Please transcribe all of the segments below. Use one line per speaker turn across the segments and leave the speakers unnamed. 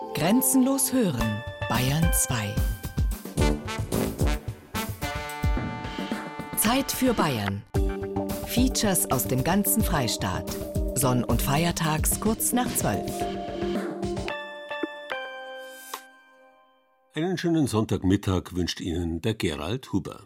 Grenzenlos hören, Bayern 2. Zeit für Bayern. Features aus dem ganzen Freistaat. Sonn- und Feiertags kurz nach 12.
Einen schönen Sonntagmittag wünscht Ihnen der Gerald Huber.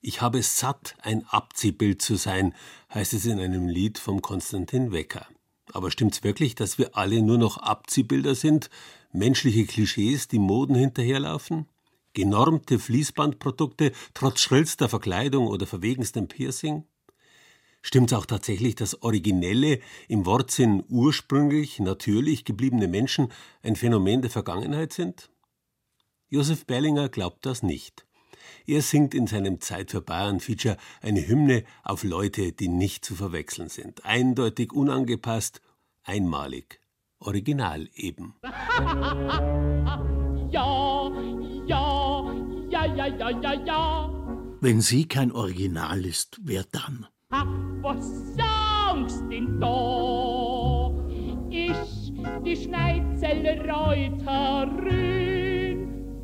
Ich habe es satt, ein Abziehbild zu sein, heißt es in einem Lied vom Konstantin Wecker. Aber stimmt's wirklich, dass wir alle nur noch Abziehbilder sind, menschliche Klischees, die Moden hinterherlaufen? Genormte Fließbandprodukte trotz schrillster Verkleidung oder verwegenstem Piercing? Stimmt's auch tatsächlich, dass originelle, im Wortsinn ursprünglich, natürlich gebliebene Menschen ein Phänomen der Vergangenheit sind? Josef Berlinger glaubt das nicht. Er singt in seinem Zeit für Bayern Feature eine Hymne auf Leute, die nicht zu verwechseln sind. Eindeutig unangepasst, einmalig. Original eben.
Ja, ja, ja, ja, ja, ja, ja.
Wenn sie kein Original ist, wer dann?
Ha, was sagst denn da? Ich, die Schneizelle Reuterin,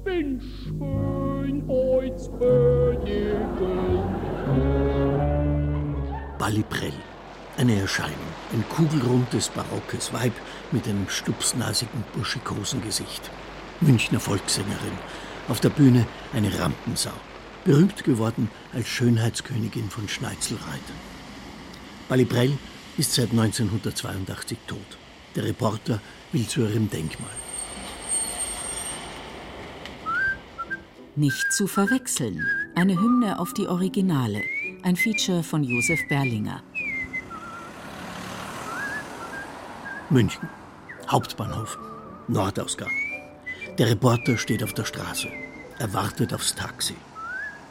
bin schön als Königin.
Balliprell. Eine Erscheinung. Ein kugelrundes, barockes Weib mit einem stupsnasigen, buschikosen Gesicht. Münchner Volkssängerin. Auf der Bühne eine Rampensau. Berühmt geworden als Schönheitskönigin von Schneizelreit. Balliprell ist seit 1982 tot. Der Reporter will zu ihrem Denkmal.
Nicht zu verwechseln. Eine Hymne auf die Originale. Ein Feature von Josef Berlinger.
München. Hauptbahnhof. Nordausgang. Der Reporter steht auf der Straße. Er wartet aufs Taxi.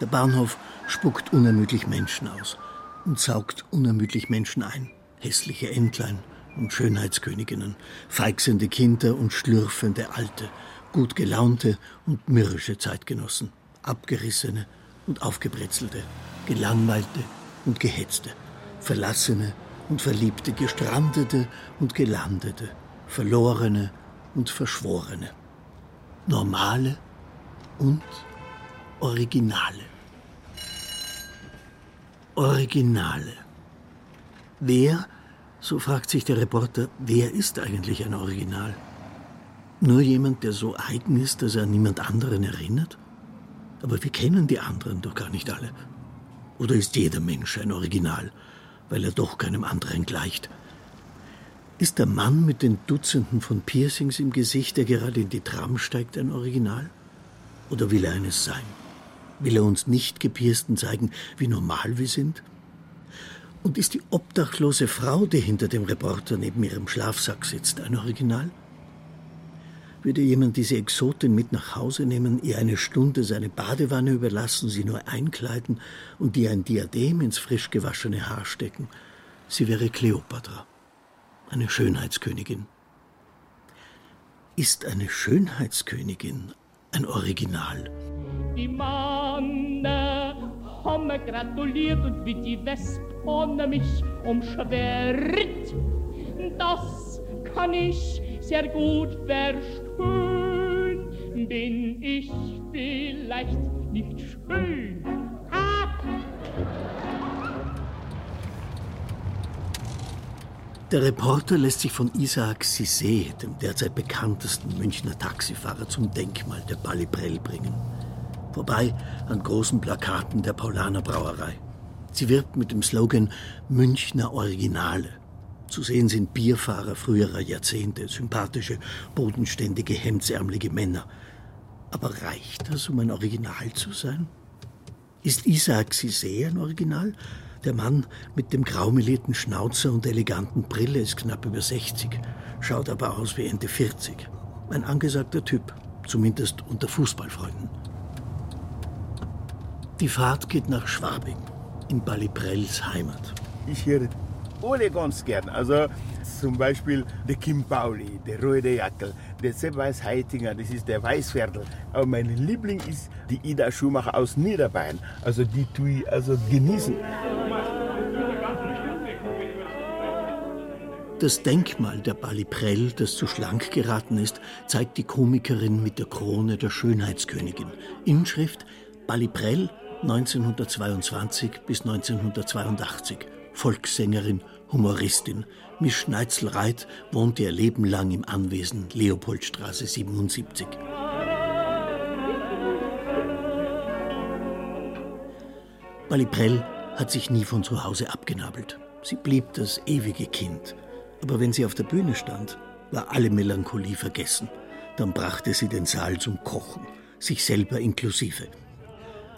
Der Bahnhof spuckt unermüdlich Menschen aus und saugt unermüdlich Menschen ein. Hässliche Entlein und Schönheitsköniginnen, feixende Kinder und schlürfende Alte, gut gelaunte und mürrische Zeitgenossen, abgerissene und aufgebrezelte, gelangweilte und gehetzte, verlassene und verliebte, gestrandete und gelandete, verlorene und verschworene, normale und originale. Originale. Wer, so fragt sich der Reporter, wer ist eigentlich ein Original? Nur jemand, der so eigen ist, dass er an niemand anderen erinnert? Aber wir kennen die anderen doch gar nicht alle. Oder ist jeder Mensch ein Original, weil er doch keinem anderen gleicht? Ist der Mann mit den Dutzenden von Piercings im Gesicht, der gerade in die Tram steigt, ein Original? Oder will er eines sein? Will er uns nicht Gepiersten zeigen, wie normal wir sind? Und ist die obdachlose Frau, die hinter dem Reporter neben ihrem Schlafsack sitzt, ein Original? Würde jemand diese Exotin mit nach Hause nehmen, ihr eine Stunde seine Badewanne überlassen, sie nur einkleiden und ihr ein Diadem ins frisch gewaschene Haar stecken? Sie wäre Kleopatra, eine Schönheitskönigin. Ist eine Schönheitskönigin ein Original?
Die Manne haben mir gratuliert und wie die Wesp haben mich umschwirrt. Das kann ich sehr gut verstehen. Bin ich vielleicht nicht schön?
Der Reporter lässt sich von Isaac Cissé, dem derzeit bekanntesten Münchner Taxifahrer, zum Denkmal der Balliprell bringen. Vorbei an großen Plakaten der Paulaner Brauerei. Sie wirbt mit dem Slogan Münchner Originale. Zu sehen sind Bierfahrer früherer Jahrzehnte, sympathische, bodenständige, hemdsärmelige Männer. Aber reicht das, um ein Original zu sein? Ist Isaac Cissé ein Original? Der Mann mit dem graumelierten Schnauzer und eleganten Brille ist knapp über 60, schaut aber aus wie Ende 40. Ein angesagter Typ, zumindest unter Fußballfreunden. Die Fahrt geht nach Schwabing, in Balliprells Heimat.
Ich höre alle ganz gern. Also zum Beispiel der Kim Pauli, der Rote Jackel, der Weiß Heitinger, das ist der Weißviertel. Aber mein Liebling ist die Ida Schumacher aus Niederbayern. Also die tue ich also genießen.
Das Denkmal der Baliprell, das zu schlank geraten ist, zeigt die Komikerin mit der Krone der Schönheitskönigin. Inschrift Baliprell 1922 bis 1982. Volkssängerin, Humoristin. Miss Schneitzel-Reit wohnte ihr Leben lang im Anwesen Leopoldstraße 77. Baliprell hat sich nie von zu Hause abgenabelt. Sie blieb das ewige Kind. Aber wenn sie auf der Bühne stand, war alle Melancholie vergessen. Dann brachte sie den Saal zum Kochen, sich selber inklusive.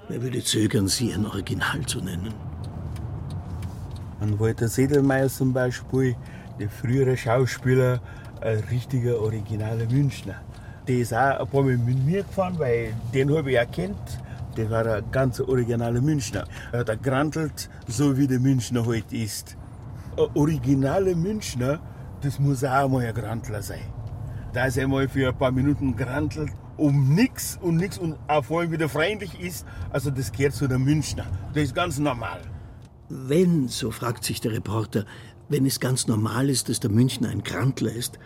Wer würde zögern, sie ein Original zu nennen?
An Walter Sedelmeier zum Beispiel, der frühere Schauspieler, ein richtiger originaler Münchner. Der ist auch ein paar Mal mit mir gefahren, weil den habe ich erkannt. Der war ein ganz originaler Münchner. Er hat gerantelt, so wie der Münchner heute ist. Ein originaler Münchner, das muss auch mal ein Grantler sein. Da ist er mal für ein paar Minuten gerantelt, um nichts und nichts und auch vor allem wieder freundlich ist. Also das gehört zu der Münchner. Das ist ganz normal.
Wenn, so fragt sich der Reporter, wenn es ganz normal ist, dass der Münchner ein Grantler ist,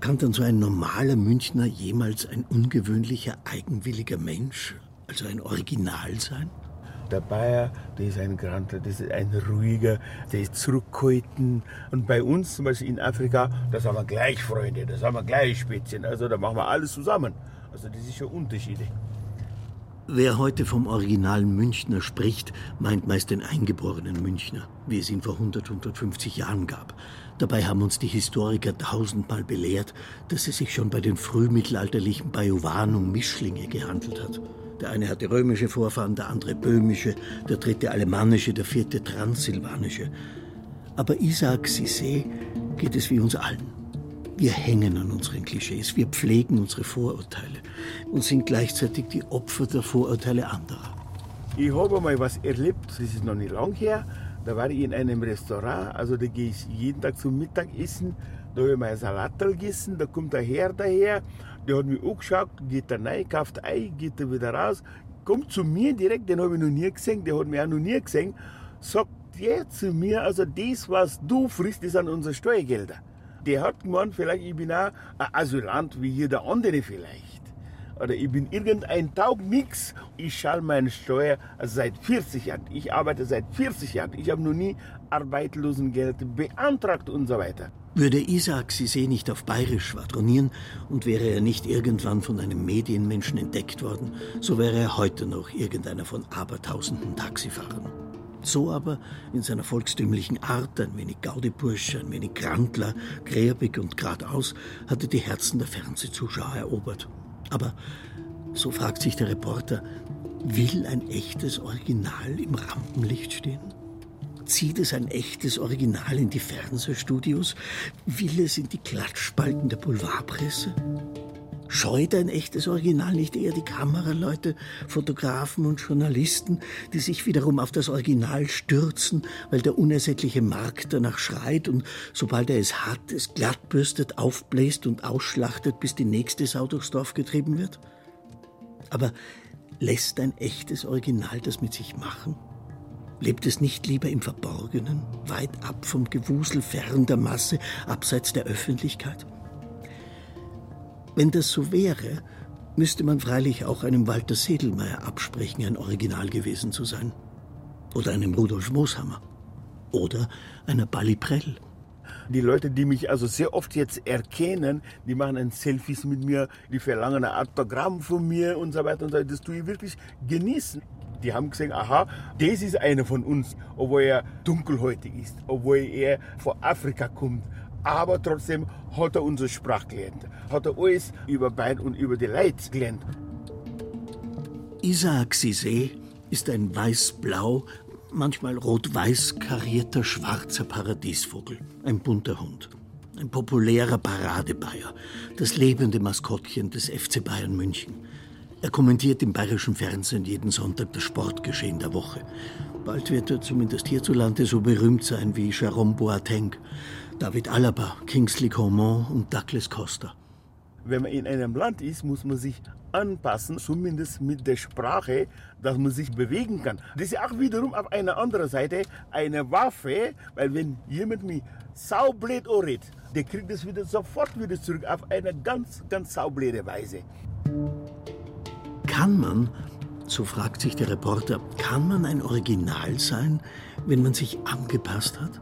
kann dann so ein normaler Münchner jemals ein ungewöhnlicher, eigenwilliger Mensch, also ein Original sein?
Der Bayer, der ist ein Grantler, das ist ein ruhiger, der ist zurückgehalten. Und bei uns, zum Beispiel in Afrika, da sind wir gleich Freunde, da sind wir gleich Spätzchen. Also da machen wir alles zusammen. Also das ist schon Unterschiede.
Wer heute vom originalen Münchner spricht, meint meist den eingeborenen Münchner, wie es ihn vor 100, 150 Jahren gab. Dabei haben uns die Historiker tausendmal belehrt, dass es sich schon bei den frühmittelalterlichen Bajuwan um Mischlinge gehandelt hat. Der eine hatte römische Vorfahren, der andere böhmische, der dritte alemannische, der vierte transsilvanische. Aber Isaac Sissé geht es wie uns allen. Wir hängen an unseren Klischees, wir pflegen unsere Vorurteile und sind gleichzeitig die Opfer der Vorurteile anderer.
Ich habe mal was erlebt, das ist noch nicht lang her. Da war ich in einem Restaurant, also da gehe ich jeden Tag zum Mittagessen. Da habe ich mein Salatel gegessen, da kommt der Herr daher, der hat mich angeschaut, geht da rein, kauft Ei, geht da wieder raus, kommt zu mir direkt, den habe ich noch nie gesehen, der hat mich auch noch nie gesehen, sagt der zu mir, also das, was du frisst, das sind unsere Steuergelder. Der hat gemeint, vielleicht ich bin auch ein Asylant wie jeder andere vielleicht. Oder ich bin irgendein Taugmix. Ich zahle meine Steuer seit 40 Jahren. Ich arbeite seit 40 Jahren. Ich habe noch nie Arbeitslosengeld beantragt und so weiter.
Würde Isaac Sisé nicht auf Bayerisch schwadronieren und wäre er nicht irgendwann von einem Medienmenschen entdeckt worden, so wäre er heute noch irgendeiner von abertausenden Taxifahrern. So aber in seiner volkstümlichen Art, ein wenig Gaudebursche, ein wenig Grantler, gräbig und geradeaus, hatte die Herzen der Fernsehzuschauer erobert. Aber, so fragt sich der Reporter, will ein echtes Original im Rampenlicht stehen? Zieht es ein echtes Original in die Fernsehstudios? Will es in die Klatschspalten der Boulevardpresse? Scheut ein echtes Original nicht eher die Kameraleute, Fotografen und Journalisten, die sich wiederum auf das Original stürzen, weil der unersättliche Markt danach schreit und sobald er es hat, es glattbürstet, aufbläst und ausschlachtet, bis die nächste Sau durchs Dorf getrieben wird? Aber lässt ein echtes Original das mit sich machen? Lebt es nicht lieber im Verborgenen, weit ab vom Gewusel, fern der Masse, abseits der Öffentlichkeit? Wenn das so wäre, müsste man freilich auch einem Walter Sedelmeier absprechen, ein Original gewesen zu sein. Oder einem Rudolf Mooshammer. Oder einer Bali Prell.
Die Leute, die mich also sehr oft jetzt erkennen, die machen ein Selfies mit mir, die verlangen ein Autogramm von mir und so weiter und so weiter. Das tue ich wirklich genießen. Die haben gesehen, aha, das ist einer von uns, obwohl er dunkelhäutig ist, obwohl er von Afrika kommt, aber trotzdem hat er unsere Sprache gelernt. Hat er alles über Bein und über die Leute gelernt.
Isaac Sisé ist ein weiß-blau, manchmal rot-weiß karierter schwarzer Paradiesvogel, ein bunter Hund. Ein populärer Paradebayer, das lebende Maskottchen des FC Bayern München. Er kommentiert im bayerischen Fernsehen jeden Sonntag das Sportgeschehen der Woche. Bald wird er zumindest hierzulande so berühmt sein wie Jerome Boateng. David Alaba, Kingsley Coman und Douglas Costa.
Wenn man in einem Land ist, muss man sich anpassen, zumindest mit der Sprache, dass man sich bewegen kann. Das ist auch wiederum auf einer anderen Seite eine Waffe, weil wenn jemand mich saublöd redet, der kriegt das wieder sofort wieder zurück auf eine ganz, ganz saublöde Weise.
Kann man, so fragt sich der Reporter, kann man ein Original sein, wenn man sich angepasst hat?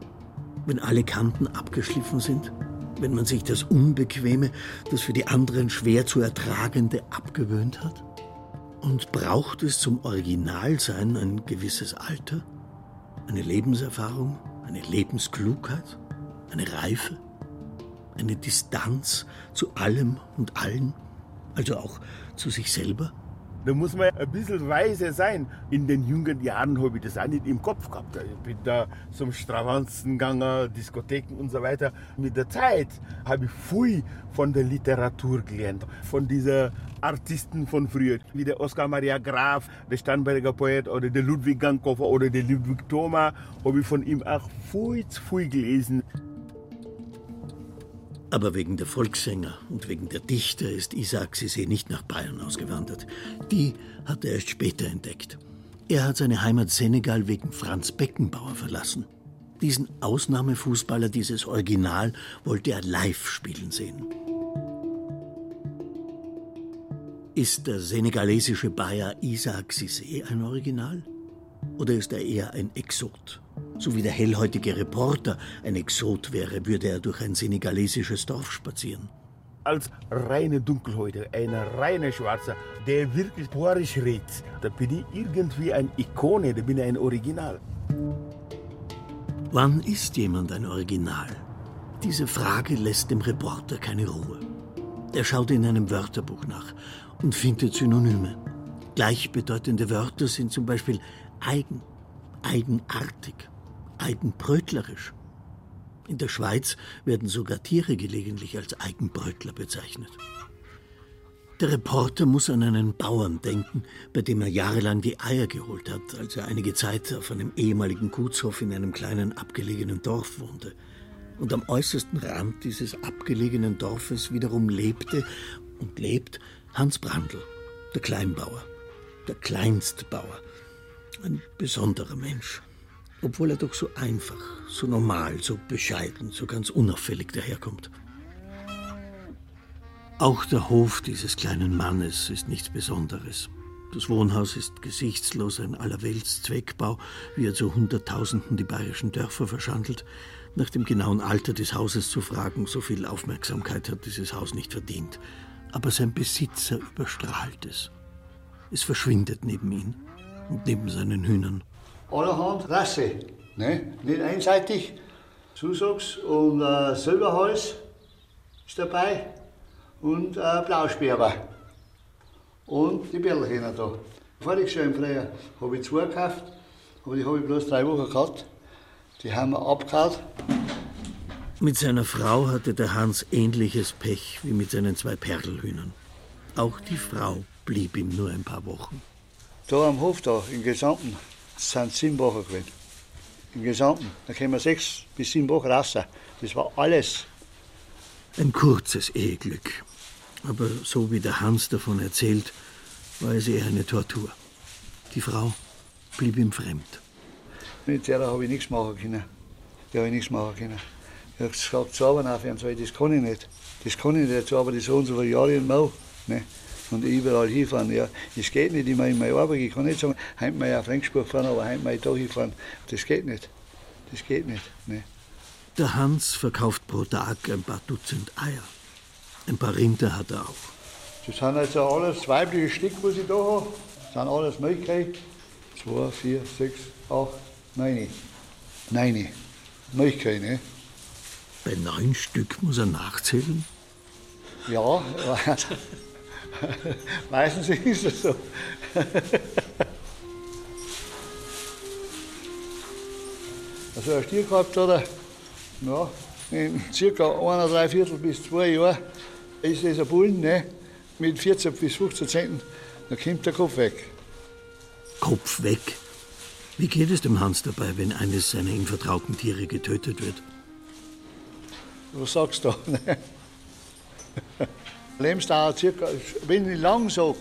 Wenn alle Kanten abgeschliffen sind? Wenn man sich das Unbequeme, das für die anderen schwer zu ertragende abgewöhnt hat? Und braucht es zum Originalsein ein gewisses Alter? Eine Lebenserfahrung? Eine Lebensklugheit? Eine Reife? Eine Distanz zu allem und allen? Also auch zu sich selber?
Da muss man ein bisschen weise sein. In den jungen Jahren habe ich das auch nicht im Kopf gehabt. Ich bin da zum Stravanzen gegangen, Diskotheken und so weiter. Mit der Zeit habe ich viel von der Literatur gelernt. Von diesen Artisten von früher, wie der Oskar Maria Graf, der Starnberger Poet oder der Ludwig Gankhofer oder der Ludwig Thoma, habe ich von ihm auch viel zu viel gelesen.
Aber wegen der Volkssänger und wegen der Dichter ist Isaac Sisé nicht nach Bayern ausgewandert. Die hat er erst später entdeckt. Er hat seine Heimat Senegal wegen Franz Beckenbauer verlassen. Diesen Ausnahmefußballer, dieses Original, wollte er live spielen sehen. Ist der senegalesische Bayer Isaac Sisé ein Original? Oder ist er eher ein Exot? So wie der hellhäutige Reporter ein Exot wäre, würde er durch ein senegalesisches Dorf spazieren.
Als reine Dunkelhäuter, ein reiner Schwarzer, der wirklich porisch redet, da bin ich irgendwie eine Ikone, da bin ich ein Original.
Wann ist jemand ein Original? Diese Frage lässt dem Reporter keine Ruhe. Er schaut in einem Wörterbuch nach und findet Synonyme. Gleichbedeutende Wörter sind zum Beispiel eigen, eigenartig, eigenbrötlerisch. In der Schweiz werden sogar Tiere gelegentlich als Eigenbrötler bezeichnet. Der Reporter muss an einen Bauern denken, bei dem er jahrelang die Eier geholt hat, als er einige Zeit auf einem ehemaligen Gutshof in einem kleinen abgelegenen Dorf wohnte. Und am äußersten Rand dieses abgelegenen Dorfes wiederum lebte und lebt Hans Brandl, der Kleinbauer, der Kleinstbauer, ein besonderer Mensch obwohl er doch so einfach, so normal, so bescheiden, so ganz unauffällig daherkommt. Auch der Hof dieses kleinen Mannes ist nichts Besonderes. Das Wohnhaus ist gesichtslos, ein Allerweltszweckbau, wie er zu Hunderttausenden die bayerischen Dörfer verschandelt. Nach dem genauen Alter des Hauses zu fragen, so viel Aufmerksamkeit hat dieses Haus nicht verdient. Aber sein Besitzer überstrahlt es. Es verschwindet neben ihm neben seinen Hühnern
allerhand Rasse. Ne? Nicht einseitig. Susachs und äh, Silberhals ist dabei und äh, Blausperber. Und die Berlchähner da. Voriges Jahr im Frühjahr habe ich zwei gekauft, aber die habe ich bloß drei Wochen gehabt. Die haben wir abgehauen.
Mit seiner Frau hatte der Hans ähnliches Pech wie mit seinen zwei Perlhühnern. Auch die Frau blieb ihm nur ein paar Wochen.
Da am Hof, da, im Gesamten, es sind sieben Wochen gewesen. Im Gesamten. Da kommen sechs bis sieben Wochen raus. Das war alles.
Ein kurzes Eheglück. Aber so wie der Hans davon erzählt, war es eher eine Tortur. Die Frau blieb ihm fremd.
Mit der habe ich nichts machen können. Da habe ich nichts machen können. Ich habe gesagt, zu arbeiten aufhören, das kann ich nicht. Das kann ich nicht, aber das so und so viele Jahre in Mau. Ne? Und überall hinfahren. Ja, das geht nicht, ich meine, meine Arbeit, ich kann nicht sagen, heim mal auf Regensburg fahren, aber heim mal da hinfahren. Das geht nicht. Das geht nicht. Ne.
Der Hans verkauft pro Tag ein paar Dutzend Eier. Ein paar Rinder hat er auch.
Das sind jetzt alles weibliche Stück, was ich da habe. Das sind alles Milchkühe. Zwei, vier, sechs, acht, neun. Neun. Milchkühe, ne?
Bei neun Stück muss er nachzählen?
Ja, Meistens ist es so. also ein Stier gehabt hat er, ja, in circa einer, drei Viertel bis zwei Jahren ist das ein Bullen, ne, mit 14 bis 15 Zentner, dann kommt der Kopf weg.
Kopf weg? Wie geht es dem Hans dabei, wenn eines seiner ihm vertrauten Tiere getötet wird?
Was sagst du? Lebensdauer circa, wenn ich lang sage,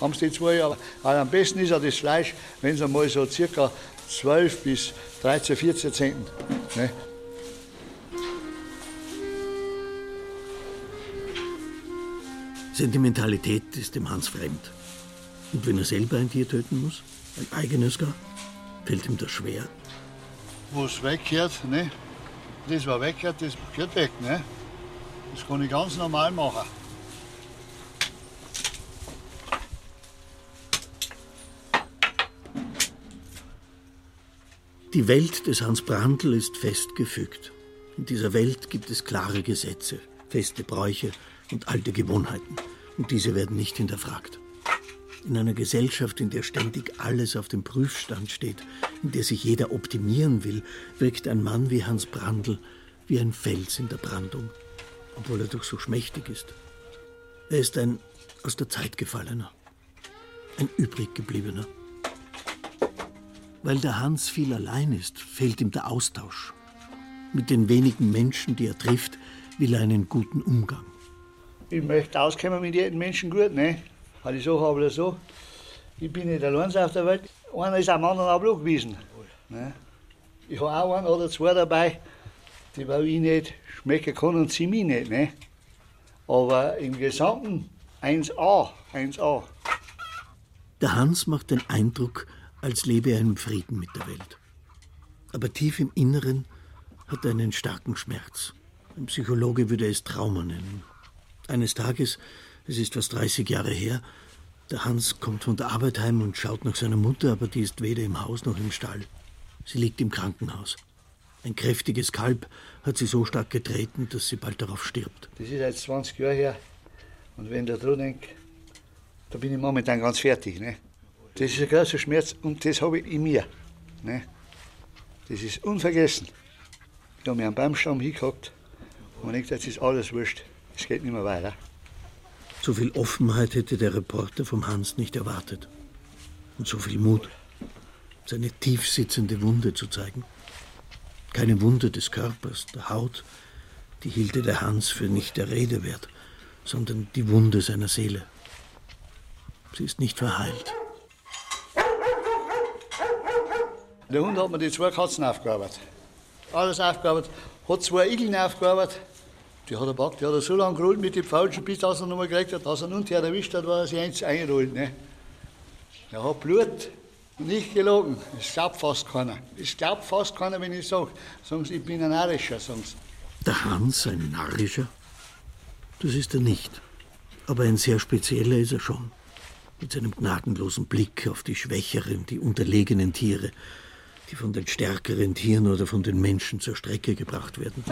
haben sie die zwei Jahre. Aber am besten ist ja das Fleisch, wenn es einmal so circa 12 bis 13, 14 Zentner. Ne?
Sentimentalität ist dem Hans fremd. Und wenn er selber ein Tier töten muss, ein eigenes gar, fällt ihm das schwer.
Wo es weggehört, ne? das was weggehört, das gehört weg. Ne? Das kann ich ganz normal machen.
Die Welt des Hans Brandl ist festgefügt. In dieser Welt gibt es klare Gesetze, feste Bräuche und alte Gewohnheiten. Und diese werden nicht hinterfragt. In einer Gesellschaft, in der ständig alles auf dem Prüfstand steht, in der sich jeder optimieren will, wirkt ein Mann wie Hans Brandl wie ein Fels in der Brandung, obwohl er doch so schmächtig ist. Er ist ein aus der Zeit gefallener, ein übriggebliebener. Weil der Hans viel allein ist, fehlt ihm der Austausch. Mit den wenigen Menschen, die er trifft, will er einen guten Umgang.
Ich möchte auskommen mit jedem Menschen gut, ne? Weil ich so habe oder so. Ich bin nicht allein auf der Welt. Einer ist am anderen auch gewesen. Ne? Ich habe auch einen oder zwei dabei, die weil ich nicht schmecken kann und sie mich nicht. Ne? Aber im Gesamten 1A, 1A.
Der Hans macht den Eindruck, als lebe er im Frieden mit der Welt. Aber tief im Inneren hat er einen starken Schmerz. Ein Psychologe würde es Trauma nennen. Eines Tages, es ist fast 30 Jahre her, der Hans kommt von der Arbeit heim und schaut nach seiner Mutter, aber die ist weder im Haus noch im Stall. Sie liegt im Krankenhaus. Ein kräftiges Kalb hat sie so stark getreten, dass sie bald darauf stirbt.
Das ist jetzt 20 Jahre her. Und wenn ich da dran denke, da bin ich momentan ganz fertig. Ne? Das ist ein großer Schmerz und das habe ich in mir. Ne? Das ist unvergessen. Ich habe mir einen Baumstamm hingehackt und denkt, jetzt ist alles wurscht. Es geht nicht mehr weiter.
So viel Offenheit hätte der Reporter vom Hans nicht erwartet. Und so viel Mut, seine tief sitzende Wunde zu zeigen. Keine Wunde des Körpers, der Haut, die hielte der Hans für nicht der Rede wert, sondern die Wunde seiner Seele. Sie ist nicht verheilt.
Der Hund hat mir die zwei Katzen aufgearbeitet. Alles aufgearbeitet. Hat zwei Igeln aufgearbeitet. Die hat er packt, die hat er so lange gerollt mit den Pfautschen, bis er nochmal gekriegt hat, dass er nun erwischt hat, war er sich eins eingerollt. Ne? Er hat Blut, nicht gelogen. Es glaubt fast keiner. Es glaubt fast keiner, wenn ich sage, sagen sie, ich bin ein Narischer, sagen sie.
Der Hans, ein Narrischer? Das ist er nicht. Aber ein sehr spezieller ist er schon. Mit seinem gnadenlosen Blick auf die schwächeren, die unterlegenen Tiere, die von den stärkeren Tieren oder von den Menschen zur Strecke gebracht werden.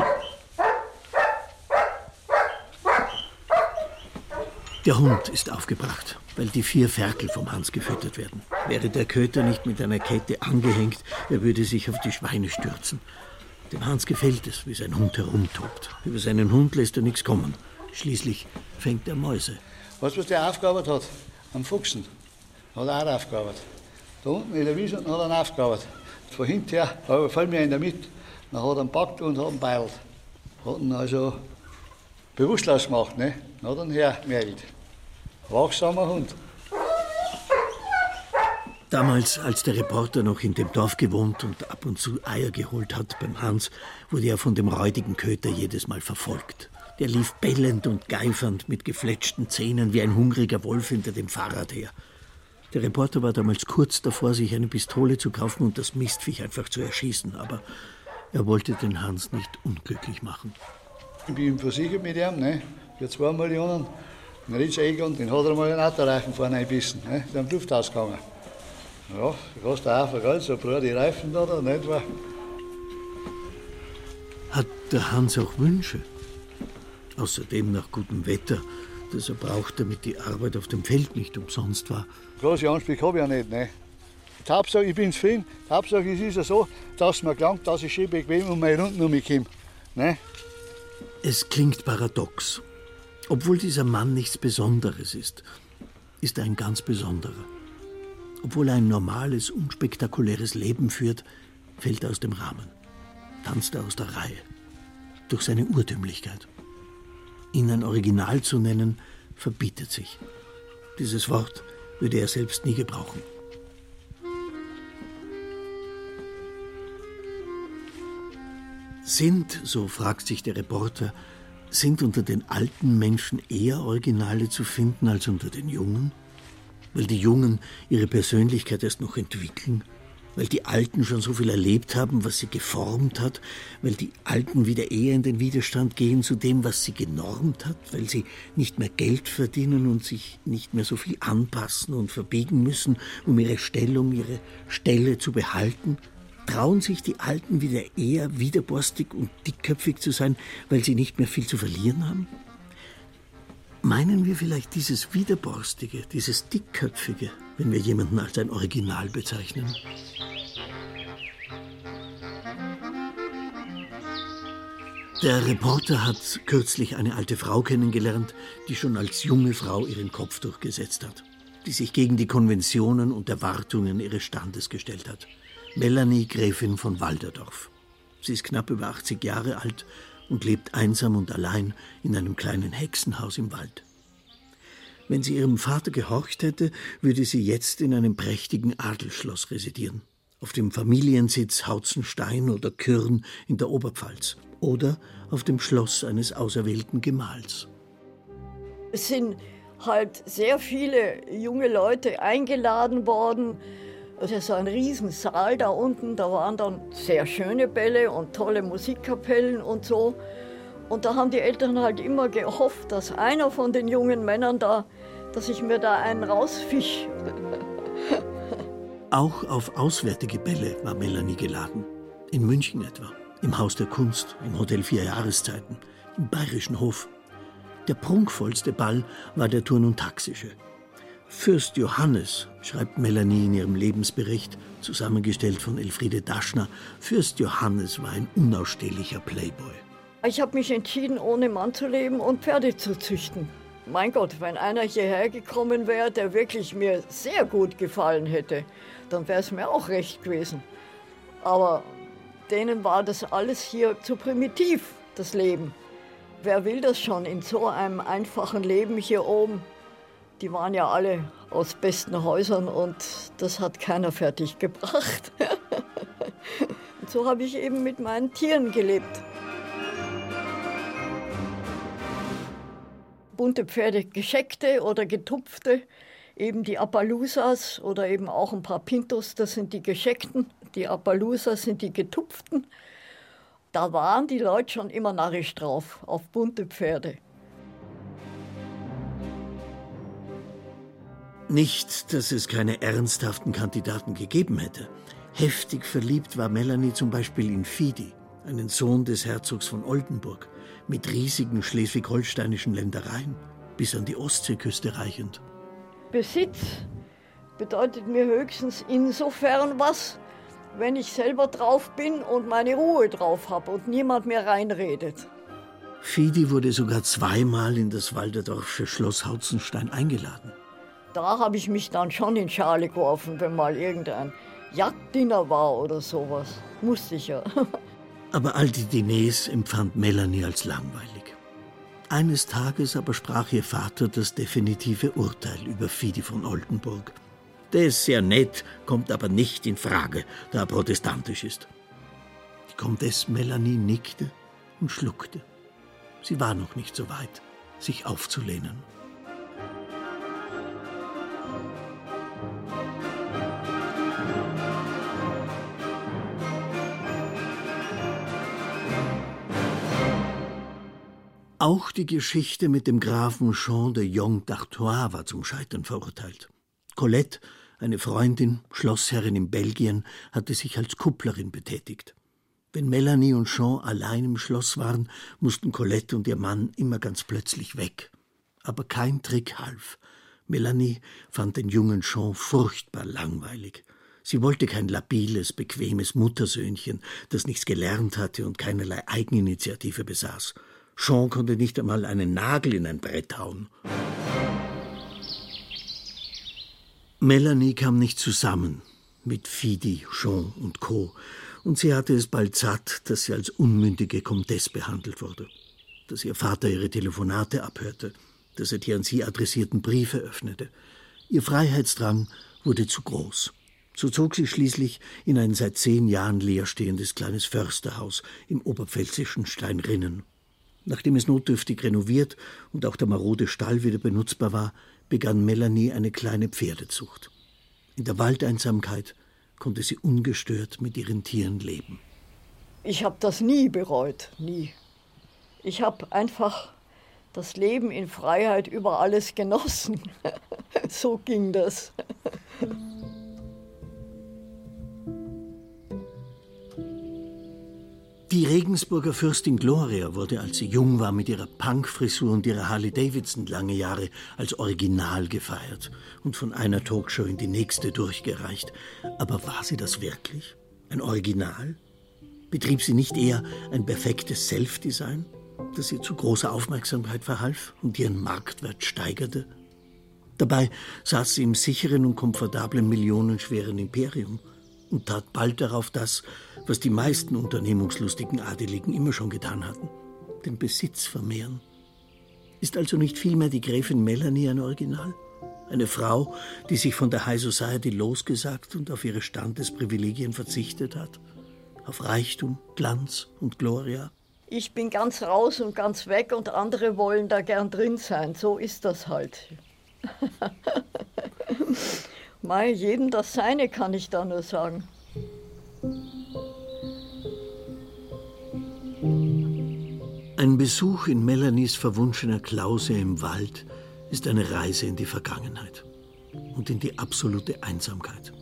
Der Hund ist aufgebracht, weil die vier Ferkel vom Hans gefüttert werden. Wäre der Köter nicht mit einer Kette angehängt, er würde sich auf die Schweine stürzen. Dem Hans gefällt es, wie sein Hund herumtobt. Über seinen Hund lässt er nichts kommen. Schließlich fängt er Mäuse.
Weißt du, was der aufgearbeitet hat? Am Fuchsen. Hat er auch aufgearbeitet. Da unten in der Wiese hat er aufgearbeitet. Von hinten her, fällt mir in der Mitte. Dann hat er ihn gepackt und hat ihn beilt. Hat ihn also bewusstlos gemacht, ne? Dann hat er ihn hergemeldet. Wachsamer Hund.
Damals, als der Reporter noch in dem Dorf gewohnt und ab und zu Eier geholt hat beim Hans, wurde er von dem räudigen Köter jedes Mal verfolgt. Der lief bellend und geifernd mit gefletschten Zähnen wie ein hungriger Wolf hinter dem Fahrrad her. Der Reporter war damals kurz davor, sich eine Pistole zu kaufen und das Mistviech einfach zu erschießen, aber er wollte den Hans nicht unglücklich machen.
Ich bin versichert mit ihm, ne? für zwei Millionen. Ein Ritz-Egon, den hat er mal einen Autoreifen vorne einbissen, ne? ist am Luft ausgegangen. Ja, du hast da auch Geld, so ein die Reifen da, da, nicht wahr?
Hat der Hans auch Wünsche? Außerdem nach gutem Wetter, das er braucht, damit die Arbeit auf dem Feld nicht umsonst war.
Große Ansprüche habe ich ja nicht. Ne? Die Hauptsache, ich bin zufrieden. Die Hauptsache es ist ja so, dass mir gelangt, dass ich schön bequem um meine Runden umkomme. Ne?
Es klingt paradox. Obwohl dieser Mann nichts Besonderes ist, ist er ein ganz besonderer. Obwohl er ein normales, unspektakuläres Leben führt, fällt er aus dem Rahmen, tanzt er aus der Reihe. Durch seine Urtümlichkeit. Ihn ein Original zu nennen, verbietet sich. Dieses Wort würde er selbst nie gebrauchen. Sind, so fragt sich der Reporter, sind unter den alten Menschen eher Originale zu finden als unter den Jungen? Weil die Jungen ihre Persönlichkeit erst noch entwickeln? Weil die Alten schon so viel erlebt haben, was sie geformt hat? Weil die Alten wieder eher in den Widerstand gehen zu dem, was sie genormt hat? Weil sie nicht mehr Geld verdienen und sich nicht mehr so viel anpassen und verbiegen müssen, um ihre Stellung, ihre Stelle zu behalten? trauen sich die Alten wieder eher widerborstig und dickköpfig zu sein, weil sie nicht mehr viel zu verlieren haben? Meinen wir vielleicht dieses Widerborstige, dieses Dickköpfige, wenn wir jemanden als ein Original bezeichnen? Der Reporter hat kürzlich eine alte Frau kennengelernt, die schon als junge Frau ihren Kopf durchgesetzt hat, die sich gegen die Konventionen und Erwartungen ihres Standes gestellt hat. Melanie Gräfin von Walderdorf. Sie ist knapp über 80 Jahre alt und lebt einsam und allein in einem kleinen Hexenhaus im Wald. Wenn sie ihrem Vater gehorcht hätte, würde sie jetzt in einem prächtigen Adelsschloss residieren. Auf dem Familiensitz Hauzenstein oder Kürn in der Oberpfalz. Oder auf dem Schloss eines auserwählten Gemahls.
Es sind halt sehr viele junge Leute eingeladen worden, das ist so ein Riesensaal da unten, da waren dann sehr schöne Bälle und tolle Musikkapellen und so. Und da haben die Eltern halt immer gehofft, dass einer von den jungen Männern da, dass ich mir da einen rausfisch.
Auch auf auswärtige Bälle war Melanie geladen. In München etwa, im Haus der Kunst, im Hotel Vier Jahreszeiten, im Bayerischen Hof. Der prunkvollste Ball war der Turn- und Taxische. Fürst Johannes, schreibt Melanie in ihrem Lebensbericht, zusammengestellt von Elfriede Daschner, Fürst Johannes war ein unausstehlicher Playboy.
Ich habe mich entschieden, ohne Mann zu leben und Pferde zu züchten. Mein Gott, wenn einer hierher gekommen wäre, der wirklich mir sehr gut gefallen hätte, dann wäre es mir auch recht gewesen. Aber denen war das alles hier zu primitiv, das Leben. Wer will das schon in so einem einfachen Leben hier oben? Die waren ja alle aus besten Häusern und das hat keiner fertig gebracht. und so habe ich eben mit meinen Tieren gelebt. Bunte Pferde, gescheckte oder getupfte, eben die Appaloosas oder eben auch ein paar Pintos, das sind die gescheckten, die Appaloosas sind die getupften. Da waren die Leute schon immer narrisch drauf, auf bunte Pferde.
Nicht, dass es keine ernsthaften Kandidaten gegeben hätte. Heftig verliebt war Melanie zum Beispiel in Fidi, einen Sohn des Herzogs von Oldenburg, mit riesigen schleswig-holsteinischen Ländereien, bis an die Ostseeküste reichend.
Besitz bedeutet mir höchstens insofern was, wenn ich selber drauf bin und meine Ruhe drauf habe und niemand mehr reinredet.
Fidi wurde sogar zweimal in das Walderdorfsche Schloss Hauzenstein eingeladen.
Da habe ich mich dann schon in Schale geworfen, wenn mal irgendein Jagddiener war oder sowas. Musste ich ja.
Aber all die Diners empfand Melanie als langweilig. Eines Tages aber sprach ihr Vater das definitive Urteil über Fidi von Oldenburg. Der ist sehr nett, kommt aber nicht in Frage, da er protestantisch ist. Die Comtesse Melanie nickte und schluckte. Sie war noch nicht so weit, sich aufzulehnen. Auch die Geschichte mit dem Grafen Jean de Jong d'Artois war zum Scheitern verurteilt. Colette, eine Freundin, Schlossherrin in Belgien, hatte sich als Kupplerin betätigt. Wenn Melanie und Jean allein im Schloss waren, mussten Colette und ihr Mann immer ganz plötzlich weg. Aber kein Trick half. Melanie fand den jungen Jean furchtbar langweilig. Sie wollte kein labiles, bequemes Muttersöhnchen, das nichts gelernt hatte und keinerlei Eigeninitiative besaß. Jean konnte nicht einmal einen Nagel in ein Brett hauen. Melanie kam nicht zusammen mit Fidi, Jean und Co. Und sie hatte es bald satt, dass sie als unmündige Comtesse behandelt wurde, dass ihr Vater ihre Telefonate abhörte, dass er die an sie adressierten Briefe öffnete. Ihr Freiheitsdrang wurde zu groß. So zog sie schließlich in ein seit zehn Jahren leerstehendes kleines Försterhaus im oberpfälzischen Steinrinnen. Nachdem es notdürftig renoviert und auch der marode Stall wieder benutzbar war, begann Melanie eine kleine Pferdezucht. In der Waldeinsamkeit konnte sie ungestört mit ihren Tieren leben.
Ich habe das nie bereut, nie. Ich habe einfach das Leben in Freiheit über alles genossen. so ging das.
Die Regensburger Fürstin Gloria wurde, als sie jung war, mit ihrer Punkfrisur und ihrer Harley Davidson lange Jahre als Original gefeiert und von einer Talkshow in die nächste durchgereicht. Aber war sie das wirklich? Ein Original? Betrieb sie nicht eher ein perfektes Self-Design, das ihr zu großer Aufmerksamkeit verhalf und ihren Marktwert steigerte? Dabei saß sie im sicheren und komfortablen millionenschweren Imperium und tat bald darauf das, was die meisten unternehmungslustigen Adeligen immer schon getan hatten, den Besitz vermehren. Ist also nicht vielmehr die Gräfin Melanie ein Original? Eine Frau, die sich von der High Society losgesagt und auf ihre Standesprivilegien verzichtet hat? Auf Reichtum, Glanz und Gloria?
Ich bin ganz raus und ganz weg und andere wollen da gern drin sein. So ist das halt. Mei, jedem das Seine, kann ich da nur sagen.
Ein Besuch in Melanies verwunschener Klause im Wald ist eine Reise in die Vergangenheit und in die absolute Einsamkeit.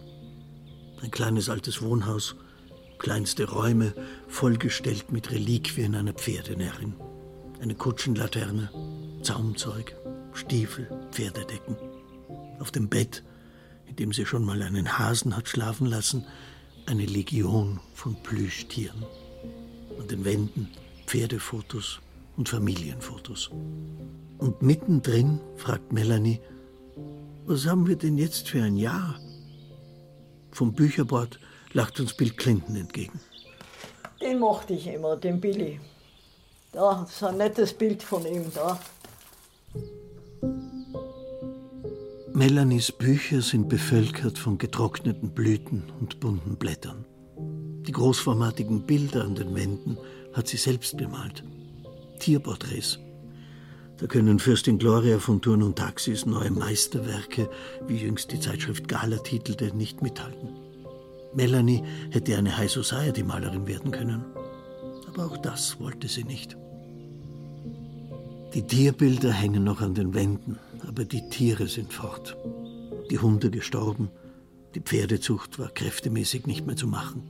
Ein kleines altes Wohnhaus, kleinste Räume, vollgestellt mit Reliquien einer Pferdenärrin. Eine Kutschenlaterne, Zaumzeug, Stiefel, Pferdedecken. Auf dem Bett in dem sie schon mal einen Hasen hat schlafen lassen, eine Legion von Plüschtieren. An den Wänden Pferdefotos und Familienfotos. Und mittendrin fragt Melanie, was haben wir denn jetzt für ein Jahr? Vom Bücherbord lacht uns Bill Clinton entgegen.
Den mochte ich immer, den Billy. Da, so ein nettes Bild von ihm da.
Melanies Bücher sind bevölkert von getrockneten Blüten und bunten Blättern. Die großformatigen Bilder an den Wänden hat sie selbst bemalt. Tierporträts. Da können Fürstin Gloria von Turn und Taxis neue Meisterwerke, wie jüngst die Zeitschrift Gala titelte, nicht mithalten. Melanie hätte eine High Society Malerin werden können. Aber auch das wollte sie nicht. Die Tierbilder hängen noch an den Wänden, aber die Tiere sind fort. Die Hunde gestorben, die Pferdezucht war kräftemäßig nicht mehr zu machen.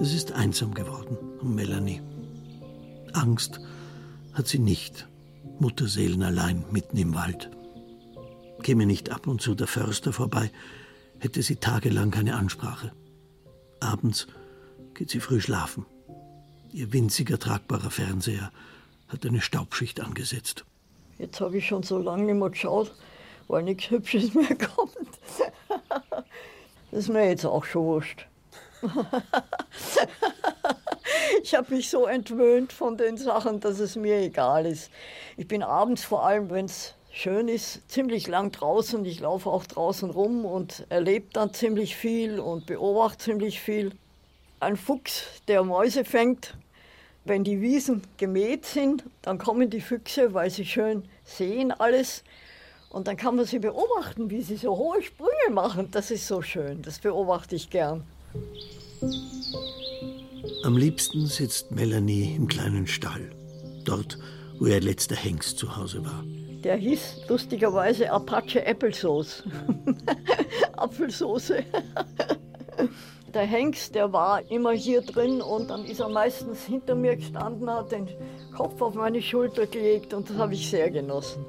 Es ist einsam geworden um Melanie. Angst hat sie nicht, Mutterseelen allein mitten im Wald. Käme nicht ab und zu der Förster vorbei, hätte sie tagelang keine Ansprache. Abends geht sie früh schlafen. Ihr winziger tragbarer Fernseher hat eine Staubschicht angesetzt.
Jetzt habe ich schon so lange nicht mehr geschaut, weil nichts Hübsches mehr kommt. Das ist mir jetzt auch schon wurscht. Ich habe mich so entwöhnt von den Sachen, dass es mir egal ist. Ich bin abends vor allem, wenn es schön ist, ziemlich lang draußen. Ich laufe auch draußen rum und erlebe dann ziemlich viel und beobachte ziemlich viel. Ein Fuchs, der Mäuse fängt, wenn die Wiesen gemäht sind, dann kommen die Füchse, weil sie schön sehen alles. Und dann kann man sie beobachten, wie sie so hohe Sprünge machen. Das ist so schön, das beobachte ich gern.
Am liebsten sitzt Melanie im kleinen Stall, dort, wo ihr letzter Hengst zu Hause war.
Der hieß lustigerweise Apache Applesauce. Apfelsoße. Der Hengst, der war immer hier drin und dann ist er meistens hinter mir gestanden, hat den Kopf auf meine Schulter gelegt und das habe ich sehr genossen.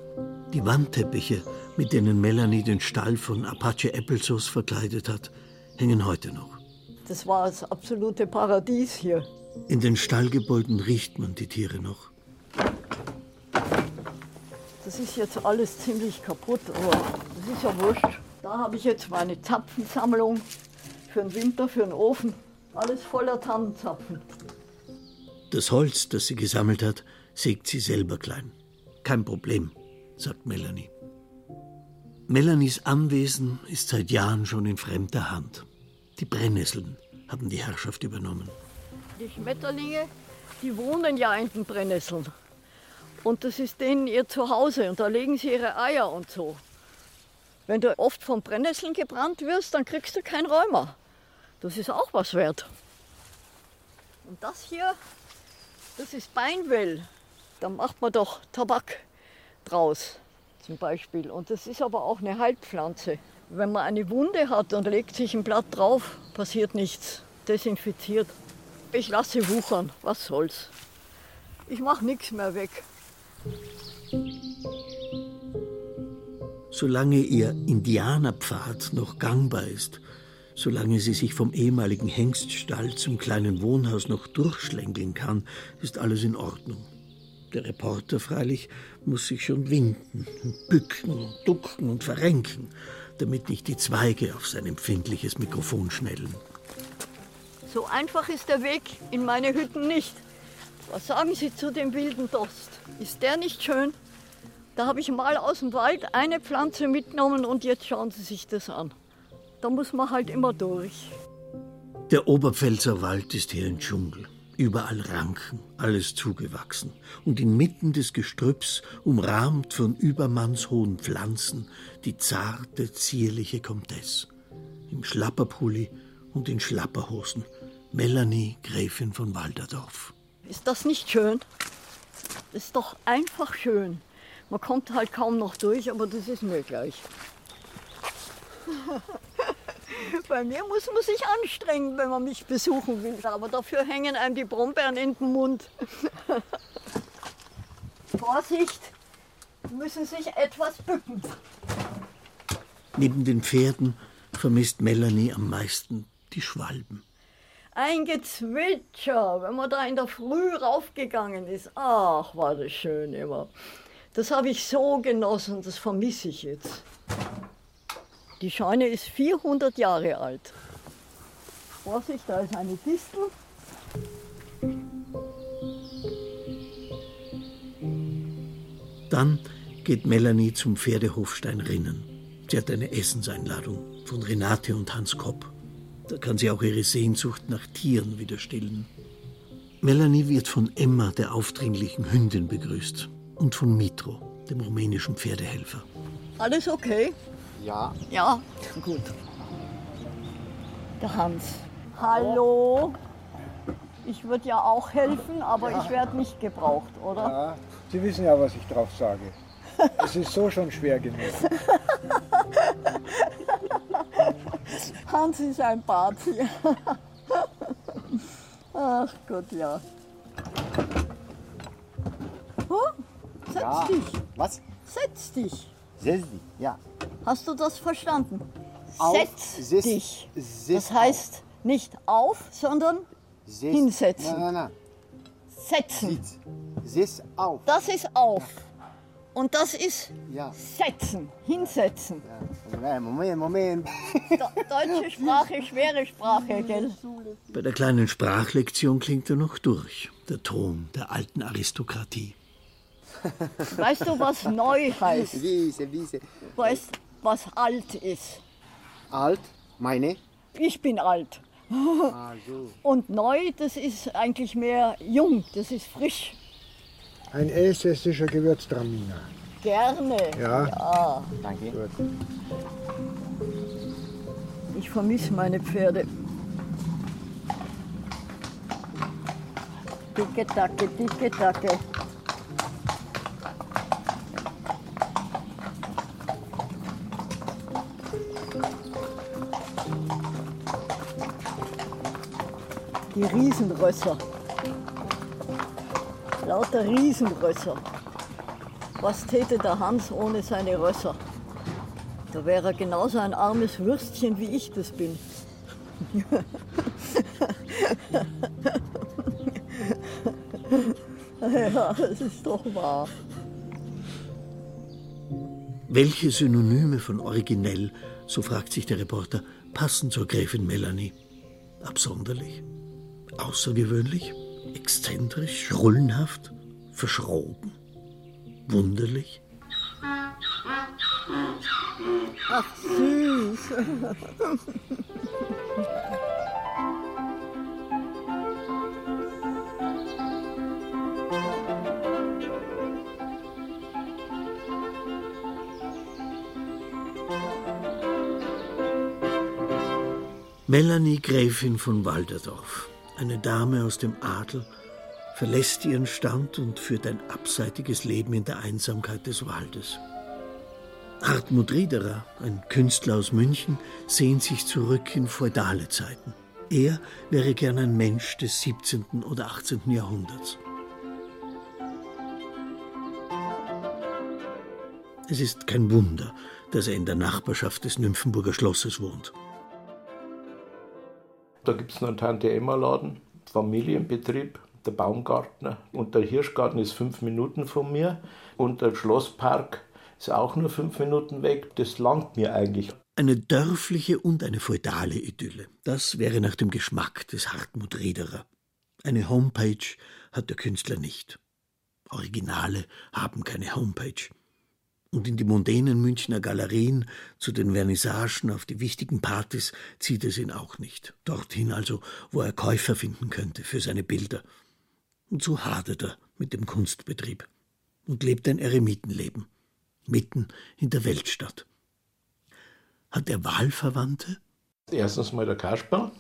Die Wandteppiche, mit denen Melanie den Stall von Apache Applesauce verkleidet hat, hängen heute noch.
Das war das absolute Paradies hier.
In den Stallgebäuden riecht man die Tiere noch.
Das ist jetzt alles ziemlich kaputt, aber das ist ja wurscht. Da habe ich jetzt meine Zapfensammlung für den Winter, für den Ofen. Alles voller Tannenzapfen.
Das Holz, das sie gesammelt hat, sägt sie selber klein. Kein Problem. sagt Melanie. Melanies Anwesen ist seit Jahren schon in fremder Hand. Die Brennnesseln haben die Herrschaft übernommen.
Die Schmetterlinge, die wohnen ja in den Brennnesseln. Und das ist denen ihr Zuhause und da legen sie ihre Eier und so. Wenn du oft von Brennnesseln gebrannt wirst, dann kriegst du kein Rheuma. Das ist auch was wert. Und das hier, das ist Beinwell. Da macht man doch Tabak draus zum Beispiel. Und das ist aber auch eine Heilpflanze. Wenn man eine Wunde hat und legt sich ein Blatt drauf, passiert nichts. Desinfiziert. Ich lasse wuchern, was soll's. Ich mache nichts mehr weg.
Solange ihr Indianerpfad noch gangbar ist, solange sie sich vom ehemaligen Hengststall zum kleinen Wohnhaus noch durchschlängeln kann, ist alles in Ordnung. Der Reporter freilich muss sich schon winden, bücken, ducken und verrenken, damit nicht die Zweige auf sein empfindliches Mikrofon schnellen.
So einfach ist der Weg in meine Hütten nicht. Was sagen Sie zu dem wilden Dost? Ist der nicht schön? Da habe ich mal aus dem Wald eine Pflanze mitgenommen und jetzt schauen Sie sich das an. Da muss man halt immer durch.
Der Oberpfälzer Wald ist hier ein Dschungel. Überall Ranken, alles zugewachsen. Und inmitten des Gestrüpps, umrahmt von übermannshohen Pflanzen, die zarte, zierliche Comtesse. Im Schlapperpulli und in Schlapperhosen. Melanie, Gräfin von Walderdorf.
Ist das nicht schön? Das ist doch einfach schön. Man kommt halt kaum noch durch, aber das ist mir gleich. Bei mir muss man sich anstrengen, wenn man mich besuchen will. Aber dafür hängen einem die Brombeeren in den Mund. Vorsicht, müssen sich etwas bücken.
Neben den Pferden vermisst Melanie am meisten die Schwalben.
Ein Gezwitscher, wenn man da in der Früh raufgegangen ist. Ach, war das schön immer. Das habe ich so genossen, das vermisse ich jetzt. Die Scheune ist 400 Jahre alt. Vorsicht, da ist eine Distel.
Dann geht Melanie zum Pferdehof Steinrinnen. Sie hat eine Essenseinladung von Renate und Hans Kopp. Da kann sie auch ihre Sehnsucht nach Tieren wieder stillen. Melanie wird von Emma, der aufdringlichen Hündin, begrüßt und von Mitro, dem rumänischen Pferdehelfer.
Alles okay?
Ja.
Ja, gut. Der Hans. Hallo. Ich würde ja auch helfen, aber ich werde nicht gebraucht, oder?
ja. Sie wissen ja, was ich drauf sage. Es ist so schon schwer genug.
Hans ist ein Party. Ach Gott, ja. Huh? Setz
Ja.
dich,
Was?
setz dich.
Sesdi. Ja.
Hast du das verstanden?
Auf,
Setz
ses-
dich. Das heißt nicht auf, sondern
Ses-
hinsetzen.
Nein, nein, nein.
setzen.
Sitz. Sitz auf.
Das ist auf. Und das ist
Ja.
setzen, hinsetzen.
ja. Moment, Moment.
Deutsche Sprache, schwere Sprache, gell?
Bei der kleinen Sprachlektion klingt er noch durch, der Ton der alten Aristokratie.
Weißt du, was neu heißt?
Wiese, Wiese.
Weißt was alt ist?
Alt, meine.
Ich bin alt.
Ah, so.
Und neu, das ist eigentlich mehr jung, das ist frisch.
Ein elsässischer Gewürztraminer.
Gerne.
Ja.
Ja,
Danke. Gut.
ich vermisse meine Pferde. Dicke Dacke, dicke Dacke. Die Riesenrösser. Lauter Riesenrösser. Was täte der Hans ohne seine Rösser? Da wäre er genauso ein armes Würstchen, wie ich das bin. ja, das ist doch wahr.
Welche Synonyme von originell, so fragt sich der Reporter, passen zur Gräfin Melanie? Absonderlich, außergewöhnlich, exzentrisch, schrullenhaft, verschroben, wunderlich?
Ach, süß.
Melanie Gräfin von Walderdorf, eine Dame aus dem Adel, verlässt ihren Stand und führt ein abseitiges Leben in der Einsamkeit des Waldes. Hartmut Riederer, ein Künstler aus München, sehnt sich zurück in feudale Zeiten. Er wäre gern ein Mensch des 17. oder 18. Jahrhunderts. Es ist kein Wunder, dass er in der Nachbarschaft des Nymphenburger Schlosses wohnt.
Da gibt es noch einen Tante-Emma-Laden, Familienbetrieb, der Baumgartner. Und der Hirschgarten ist fünf Minuten von mir. Und der Schlosspark ist auch nur fünf Minuten weg. Das langt mir eigentlich.
Eine dörfliche und eine feudale Idylle. Das wäre nach dem Geschmack des Hartmut Riederer. Eine Homepage hat der Künstler nicht. Originale haben keine Homepage und in die mondänen Münchner Galerien, zu den Vernissagen auf die wichtigen Partys zieht es ihn auch nicht. Dorthin also, wo er Käufer finden könnte für seine Bilder. Und so hadert er mit dem Kunstbetrieb und lebt ein Eremitenleben, mitten in der Weltstadt. Hat er Wahlverwandte?
Erstens mal der Kasper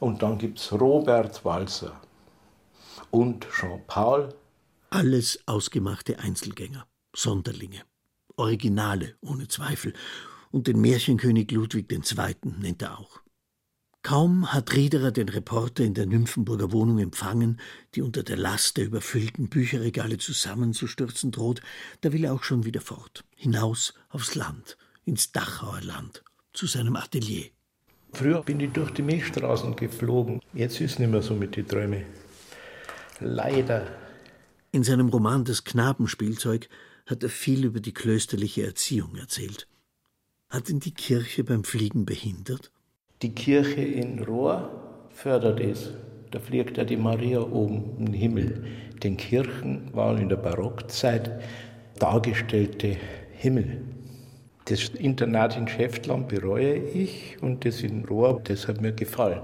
und dann gibt's Robert Walser und Jean-Paul.
Alles ausgemachte Einzelgänger, Sonderlinge. Originale, ohne Zweifel, und den Märchenkönig Ludwig II. nennt er auch. Kaum hat Riederer den Reporter in der Nymphenburger Wohnung empfangen, die unter der Last der überfüllten Bücherregale zusammenzustürzen droht, da will er auch schon wieder fort, hinaus aufs Land, ins Dachauer Land, zu seinem Atelier.
Früher bin ich durch die Milchstraßen geflogen. Jetzt ist es nicht mehr so mit den Träumen. Leider.
In seinem Roman Das Knabenspielzeug hat er viel über die klösterliche Erziehung erzählt. Hat ihn die Kirche beim Fliegen behindert?
Die Kirche in Rohr fördert es. Da fliegt ja die Maria oben im Himmel. Den Kirchen waren in der Barockzeit dargestellte Himmel. Das Internat in Schäftlarn bereue ich und das in Rohr, das hat mir gefallen.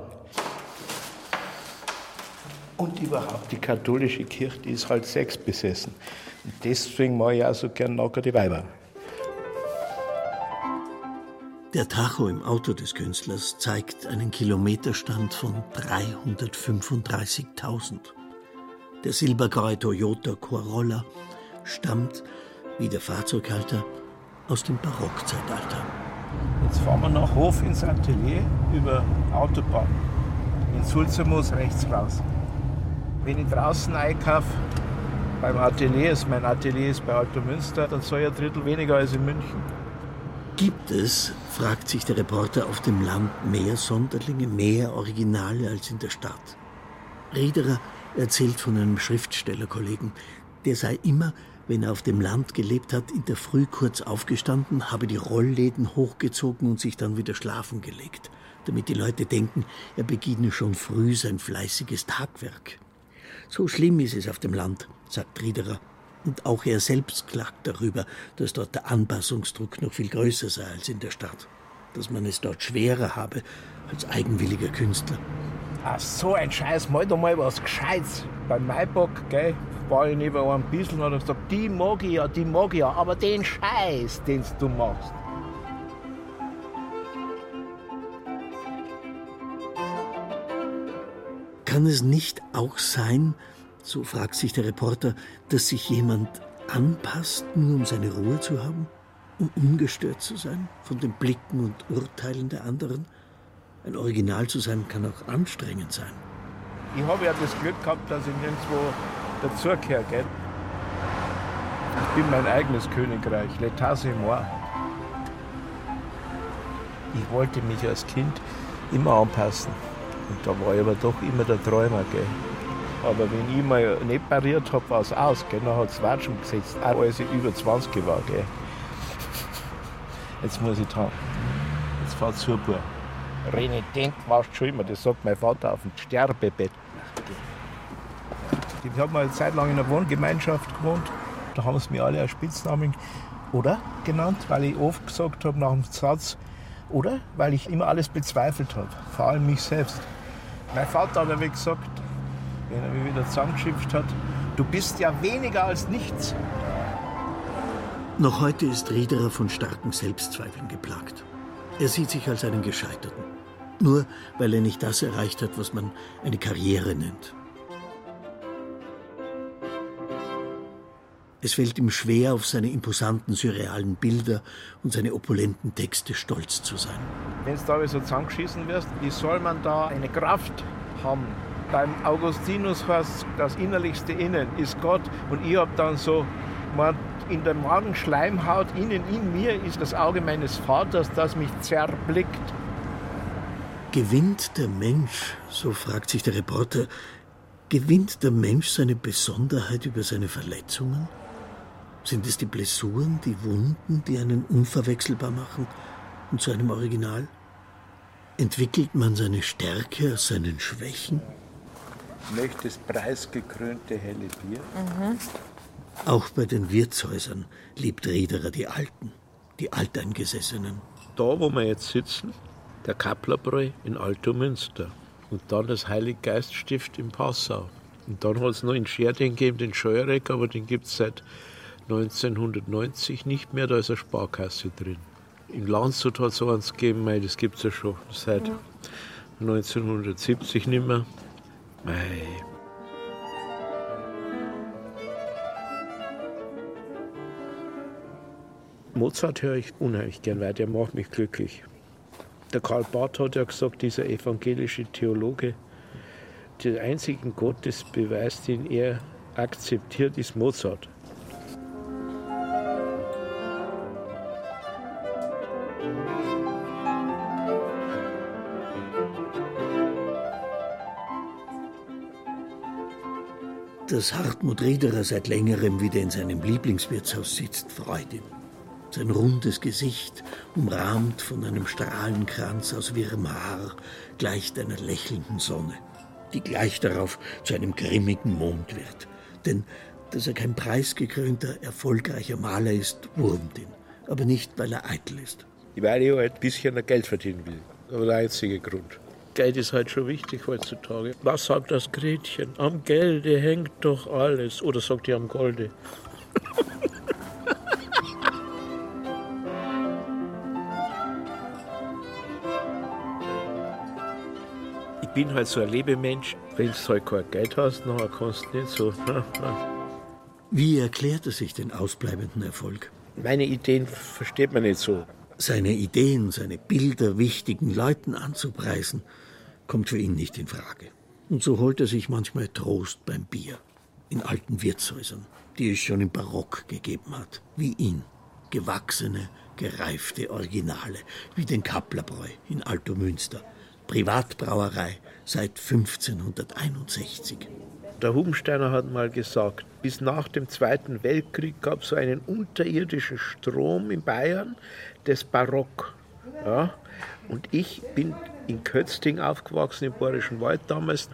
Und überhaupt, die katholische Kirche die ist halt sexbesessen. Deswegen mache ich auch so gern nackerte Weiber.
Der Tacho im Auto des Künstlers zeigt einen Kilometerstand von 335.000. Der silbergraue Toyota Corolla stammt, wie der Fahrzeughalter, aus dem Barockzeitalter.
Jetzt fahren wir nach Hof ins Atelier über Autobahn. In Sulzermoos rechts raus. Wenn ich draußen einkaufe, beim Atelier ist, mein Atelier ist bei Alto Münster, dann soll ich ein Drittel weniger als in München.
Gibt es, fragt sich der Reporter, auf dem Land mehr Sonderlinge, mehr Originale als in der Stadt? Riederer erzählt von einem Schriftstellerkollegen, der sei immer, wenn er auf dem Land gelebt hat, in der Früh kurz aufgestanden, habe die Rollläden hochgezogen und sich dann wieder schlafen gelegt, damit die Leute denken, er beginne schon früh sein fleißiges Tagwerk. So schlimm ist es auf dem Land, sagt Riederer. Und auch er selbst klagt darüber, dass dort der Anpassungsdruck noch viel größer sei als in der Stadt. Dass man es dort schwerer habe als eigenwilliger Künstler.
Ach, so ein Scheiß, mal doch mal was Gescheites. Beim Maibock, gell, war ich neben einem bisschen und hab gesagt, die mag ich ja, die mag ich ja, aber den Scheiß, den du machst.
Kann es nicht auch sein, so fragt sich der Reporter, dass sich jemand anpasst, nur um seine Ruhe zu haben? Um ungestört zu sein von den Blicken und Urteilen der anderen? Ein Original zu sein kann auch anstrengend sein.
Ich habe ja das Glück gehabt, dass ich nirgendwo dazugehöre. Ich bin mein eigenes Königreich, l'état c'est moi. Ich wollte mich als Kind immer anpassen. Und da war ich aber doch immer der Träumer. Gell? Aber wenn ich mal nicht pariert habe, war es aus. Gell? Dann hat es Watschen gesetzt, auch als ich über 20 war. Gell? Jetzt muss ich dran. Jetzt fährt es zu. Renitent warst schon immer, das sagt mein Vater auf dem Sterbebett. Ich habe mal eine Zeit lang in einer Wohngemeinschaft gewohnt. Da haben sie mir alle als Spitznamen oder genannt, weil ich oft gesagt habe nach dem Satz, oder? Weil ich immer alles bezweifelt habe, vor allem mich selbst. Mein Vater hat aber gesagt, wenn er mich wieder zusammengeschimpft hat, du bist ja weniger als nichts.
Noch heute ist Riederer von starken Selbstzweifeln geplagt. Er sieht sich als einen Gescheiterten. Nur weil er nicht das erreicht hat, was man eine Karriere nennt. Es fällt ihm schwer, auf seine imposanten surrealen Bilder und seine opulenten Texte stolz zu sein.
Wenn du da so zusammengeschissen wirst, wie soll man da eine Kraft haben? Beim Augustinus heißt das innerlichste Innen ist Gott und ich habe dann so, in der Magenschleimhaut, innen in mir ist das Auge meines Vaters, das mich zerblickt.
Gewinnt der Mensch, so fragt sich der Reporter, gewinnt der Mensch seine Besonderheit über seine Verletzungen? Sind es die Blessuren, die Wunden, die einen unverwechselbar machen und zu einem Original? Entwickelt man seine Stärke aus seinen Schwächen?
Möchtest preisgekrönte helle Bier? Mhm.
Auch bei den Wirtshäusern liebt Riederer die Alten, die Alteingesessenen.
Da, wo wir jetzt sitzen, der Kapplerbräu in Altomünster und dann das Heiliggeiststift in Passau. Und dann hat es noch in Scherding gegeben, den Scheuerek, aber den gibt es seit 1990 nicht mehr, da ist eine Sparkasse drin. In Landshut hat es eins gegeben, das gibt es ja schon seit ja. 1970 nicht mehr. Mei. Mozart höre ich unheimlich gern, weil der macht mich glücklich. Der Karl Barth hat ja gesagt, dieser evangelische Theologe, der einzige Gottesbeweis, den er akzeptiert, ist Mozart.
Dass Hartmut Riederer seit längerem wieder in seinem Lieblingswirtshaus sitzt, freut ihn. Sein rundes Gesicht, umrahmt von einem Strahlenkranz aus wirrem Haar, gleicht einer lächelnden Sonne, die gleich darauf zu einem grimmigen Mond wird. Denn dass er kein preisgekrönter, erfolgreicher Maler ist, wurmt ihn. Aber nicht, weil er eitel ist.
Weil ich halt ein bisschen Geld verdienen will. Ist der einzige Grund. Geld ist halt schon wichtig heutzutage. Was sagt das Gretchen? Am Gelde hängt doch alles. Oder sagt ihr am Golde? ich bin halt so ein Lebemensch. Wenn du halt kein Geld hast, dann kannst du nicht so.
Wie erklärt er sich den ausbleibenden Erfolg?
Meine Ideen versteht man nicht so.
Seine Ideen, seine Bilder wichtigen Leuten anzupreisen, kommt für ihn nicht in Frage. Und so holt er sich manchmal Trost beim Bier. In alten Wirtshäusern, die es schon im Barock gegeben hat. Wie ihn. Gewachsene, gereifte Originale. Wie den Kapplerbräu in Altomünster. Privatbrauerei seit 1561.
Der Hubensteiner hat mal gesagt, bis nach dem Zweiten Weltkrieg gab es so einen unterirdischen Strom in Bayern des Barock. Ja? Und ich bin in Kötzting aufgewachsen, im Bayerischen Wald damals.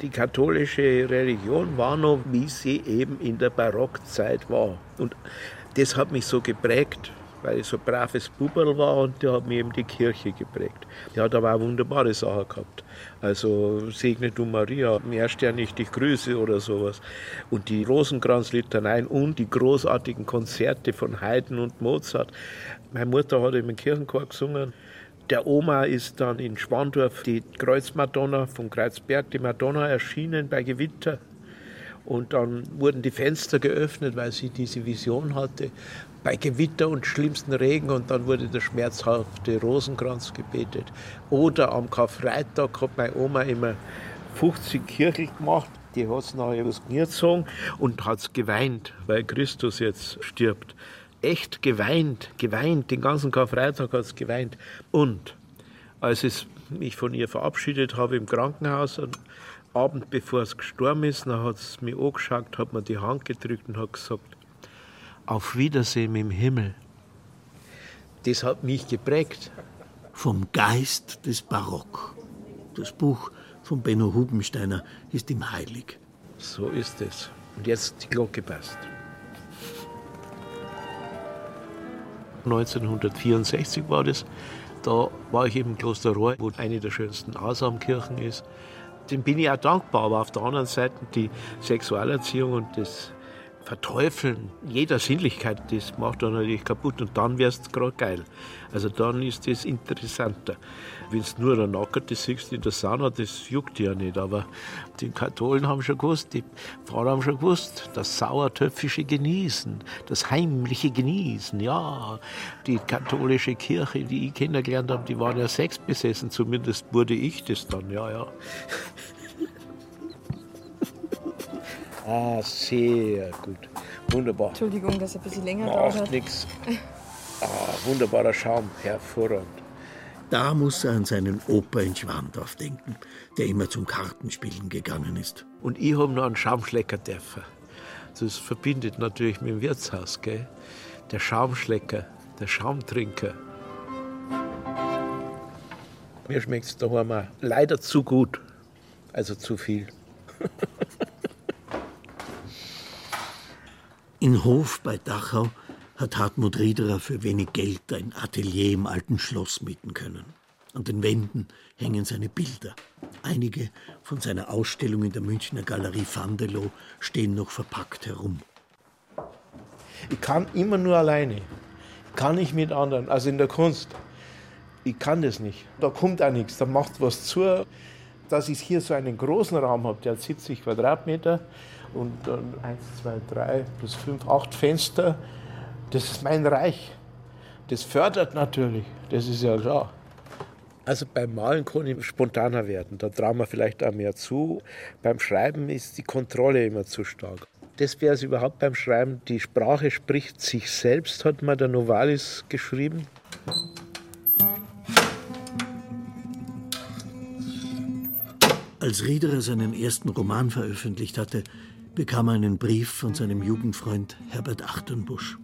Die katholische Religion war noch, wie sie eben in der Barockzeit war. Und das hat mich so geprägt, weil ich so ein braves Buberl war und der hat mir eben die Kirche geprägt. Die hat aber auch wunderbare Sachen gehabt. Also Segne du Maria, mehrstern ich dich grüße oder sowas. Und die Rosenkranzlitaneien und die großartigen Konzerte von Haydn und Mozart. Meine Mutter hat eben im Kirchenchor gesungen. Der Oma ist dann in Schwandorf die Kreuzmadonna vom Kreuzberg, die Madonna erschienen bei Gewitter. Und dann wurden die Fenster geöffnet, weil sie diese Vision hatte, bei Gewitter und schlimmsten Regen. Und dann wurde der schmerzhafte Rosenkranz gebetet. Oder am Karfreitag hat meine Oma immer 50 Kirchel gemacht. Die hat es nachher was gezogen und hat geweint, weil Christus jetzt stirbt echt geweint, geweint, den ganzen Karfreitag hat es geweint. Und als ich mich von ihr verabschiedet habe im Krankenhaus, am Abend bevor es gestorben ist, dann hat es mir angeschaut, hat mir die Hand gedrückt und hat gesagt, auf Wiedersehen im Himmel. Das hat mich geprägt.
Vom Geist des Barock. Das Buch von Benno Hubensteiner ist ihm heilig.
So ist es. Und jetzt die Glocke passt. 1964 war das. Da war ich im Kloster Rohr, wo eine der schönsten Asamkirchen ist. Dem bin ich auch dankbar, aber auf der anderen Seite die Sexualerziehung und das Verteufeln jeder Sinnlichkeit, das macht dann natürlich kaputt und dann wär's gerade geil. Also dann ist das interessanter. Wenn du nur ein Nackertes siehst in der Sauna, das juckt ja nicht. Aber die Katholen haben schon gewusst, die Pfarrer haben schon gewusst, das sauertöpfische Genießen, das heimliche Genießen, ja. Die katholische Kirche, die ich kennengelernt habe, die waren ja sexbesessen, zumindest wurde ich das dann, ja, ja. Ah, sehr gut. Wunderbar.
Entschuldigung, dass es ein bisschen länger gedauert
Macht nichts. Ah, wunderbarer Schaum, hervorragend.
Da muss er an seinen Opa in Schwandorf denken, der immer zum Kartenspielen gegangen ist.
Und ich habe noch einen Schaumschlecker dürfen. Das verbindet natürlich mit dem Wirtshaus, gell? Der Schaumschlecker, der Schaumtrinker. Mir schmeckt es daheim auch leider zu gut. Also zu viel.
In Hof bei Dachau hat Hartmut Riederer für wenig Geld ein Atelier im alten Schloss mieten können. An den Wänden hängen seine Bilder. Einige von seiner Ausstellung in der Münchner Galerie Vandelow stehen noch verpackt herum.
Ich kann immer nur alleine. Ich kann nicht mit anderen, also in der Kunst. Ich kann das nicht. Da kommt auch nichts, da macht was zu. Dass ich hier so einen großen Raum habe, der hat 70 Quadratmeter und dann 1, 2, 3 plus 5, 8 Fenster, das ist mein Reich. Das fördert natürlich, das ist ja klar. Also beim Malen kann ich spontaner werden, da trauen wir vielleicht auch mehr zu. Beim Schreiben ist die Kontrolle immer zu stark. Das wäre es überhaupt beim Schreiben. Die Sprache spricht sich selbst, hat mal der Novalis geschrieben.
Als Riederer seinen ersten Roman veröffentlicht hatte, bekam er einen Brief von seinem Jugendfreund Herbert Achternbusch.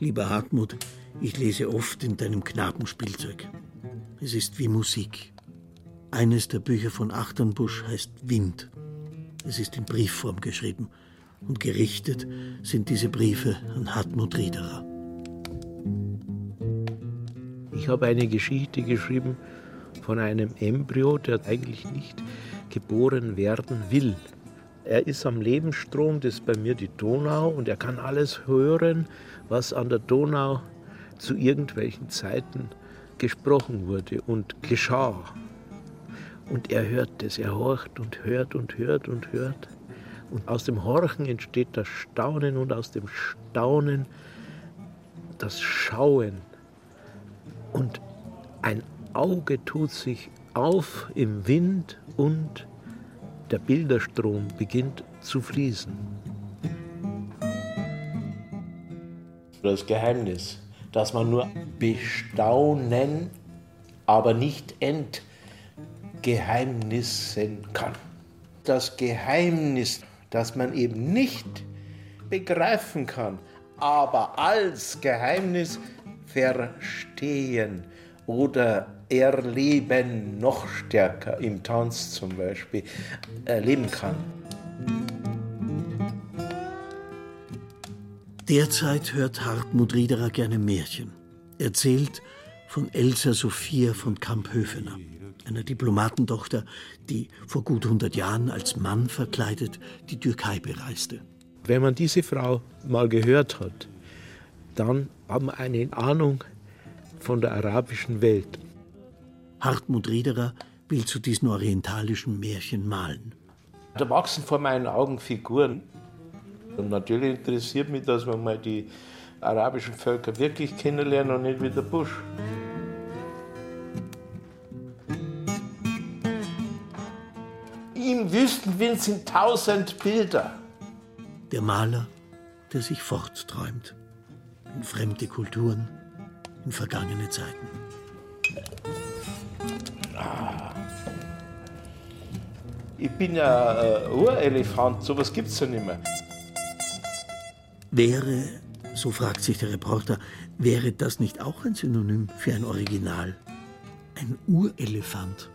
Lieber Hartmut, ich lese oft in deinem Knabenspielzeug. Es ist wie Musik. Eines der Bücher von Achternbusch heißt Wind. Es ist in Briefform geschrieben und gerichtet sind diese Briefe an Hartmut Riederer.
Ich habe eine Geschichte geschrieben von einem Embryo, der eigentlich nicht geboren werden will. Er ist am Lebensstrom, das ist bei mir die Donau, und er kann alles hören, was an der Donau zu irgendwelchen Zeiten gesprochen wurde und geschah. Und er hört das, er horcht und hört und hört und hört. Und aus dem Horchen entsteht das Staunen und aus dem Staunen das Schauen. Und ein Auge tut sich auf im Wind und der Bilderstrom beginnt zu fließen. Das Geheimnis, dass man nur bestaunen, aber nicht entgeheimnissen kann. Das Geheimnis, das man eben nicht begreifen kann, aber als Geheimnis verstehen oder erleben, noch stärker im Tanz zum Beispiel, erleben kann.
Derzeit hört Hartmut Riederer gerne Märchen. Erzählt von Elsa Sophia von Kamp-Höfener, einer Diplomatentochter, die vor gut 100 Jahren als Mann verkleidet die Türkei bereiste.
Wenn man diese Frau mal gehört hat, dann hat man eine Ahnung von der arabischen Welt.
Hartmut Riederer will zu diesen orientalischen Märchen malen.
Da wachsen vor meinen Augen Figuren. Und natürlich interessiert mich, dass wir mal die arabischen Völker wirklich kennenlernen und nicht wie der Busch. Im Wüstenwind sind tausend Bilder.
Der Maler, der sich fortträumt. In fremde Kulturen, in vergangene Zeiten.
Ich bin ja äh, Urelefant, sowas gibt's ja nicht mehr.
Wäre, so fragt sich der Reporter, wäre das nicht auch ein Synonym für ein Original? Ein Urelefant.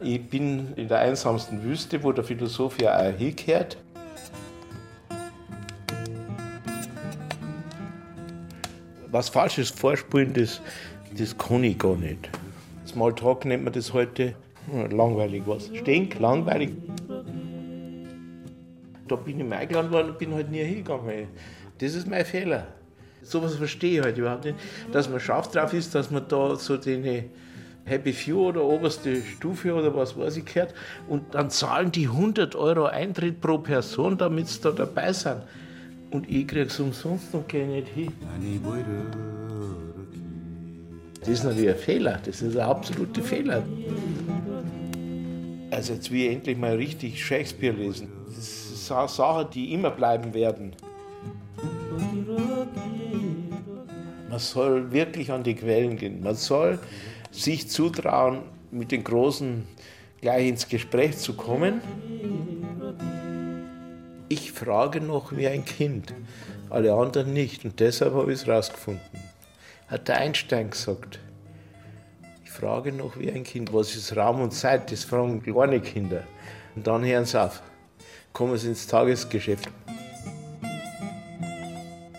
Ich bin in der einsamsten Wüste, wo der Philosoph ja auch hingehört. Was Falsches vorspielen, das, das kann ich gar nicht. Smalltalk nennt man das heute. Hm, langweilig was. Stink, langweilig. Da bin ich eingeladen worden und bin halt nie hingegangen. Das ist mein Fehler. Sowas verstehe ich halt überhaupt nicht. Dass man scharf drauf ist, dass man da so den Happy Few oder oberste Stufe oder was weiß ich gehört und dann zahlen die 100 Euro Eintritt pro Person, damit sie da dabei sind. Und ich kriege es umsonst und gehe nicht hin. Das ist natürlich ein Fehler, das ist ein absoluter Fehler. Also jetzt will ich endlich mal richtig Shakespeare lesen. Das ist eine Sache, die immer bleiben werden. Man soll wirklich an die Quellen gehen. Man soll sich zutrauen, mit den Großen gleich ins Gespräch zu kommen. Ich frage noch wie ein Kind, alle anderen nicht. Und deshalb habe ich es rausgefunden. Hat der Einstein gesagt. Ich frage noch wie ein Kind, was ist Raum und Zeit? Das fragen kleine Kinder. Und dann hören sie auf. Kommen sie ins Tagesgeschäft.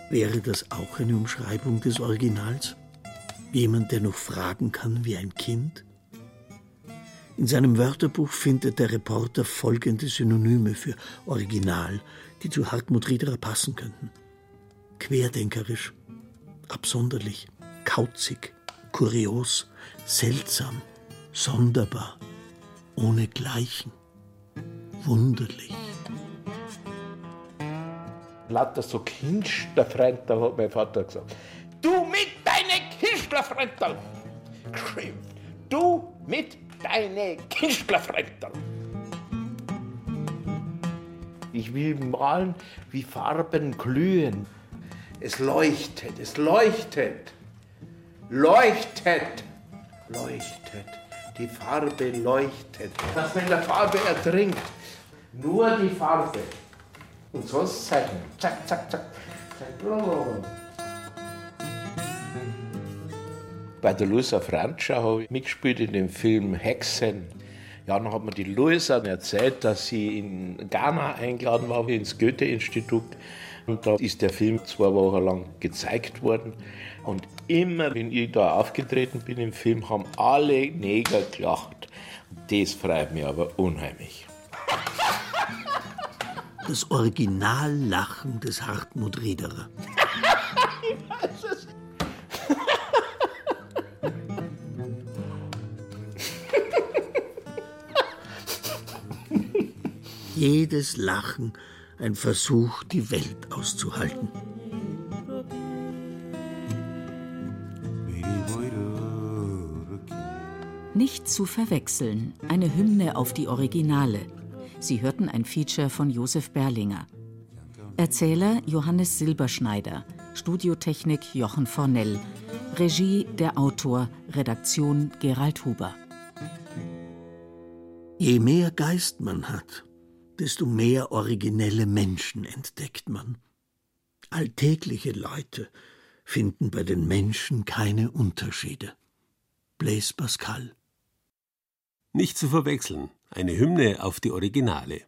Wäre das auch eine Umschreibung des Originals? Jemand, der noch fragen kann wie ein Kind? In seinem Wörterbuch findet der Reporter folgende Synonyme für Original, die zu Hartmut Riederer passen könnten. Querdenkerisch, absonderlich, kauzig, kurios, seltsam, sonderbar, ohnegleichen, wunderlich.
Lauter so Kinsterfremder, hat mein Vater gesagt. Du mit deinen! Geschimpft. Du mit deinen Kinsterfremdern! Ich will malen, wie Farben glühen. Es leuchtet, es leuchtet, leuchtet, leuchtet. Die Farbe leuchtet. Dass man in der Farbe ertrinkt. Nur die Farbe. Und sonst zeichnen. Zack, zack, zack. Bei der Luisa Francia habe ich mitgespielt in dem Film Hexen. Ja, dann hat mir die Luisa erzählt, dass sie in Ghana eingeladen war, ins Goethe-Institut. Und da ist der Film zwei Wochen lang gezeigt worden. Und immer, wenn ich da aufgetreten bin im Film, haben alle Neger gelacht. Das freut mich aber unheimlich.
Das Originallachen des Hartmut Riederer. Jedes Lachen ein Versuch, die Welt auszuhalten.
Nicht zu verwechseln, eine Hymne auf die Originale. Sie hörten ein Feature von Josef Berlinger. Erzähler Johannes Silberschneider, Studiotechnik Jochen Fornell, Regie der Autor, Redaktion Gerald Huber.
Je mehr Geist man hat, desto mehr originelle Menschen entdeckt man. Alltägliche Leute finden bei den Menschen keine Unterschiede. Blaise Pascal
nicht zu verwechseln, eine Hymne auf die Originale.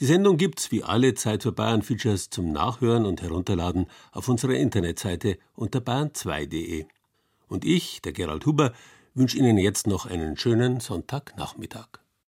Die Sendung gibt's wie alle Zeit für Bayern Features zum Nachhören und Herunterladen auf unserer Internetseite unter bayern2.de. Und ich, der Gerald Huber, wünsche Ihnen jetzt noch einen schönen Sonntagnachmittag.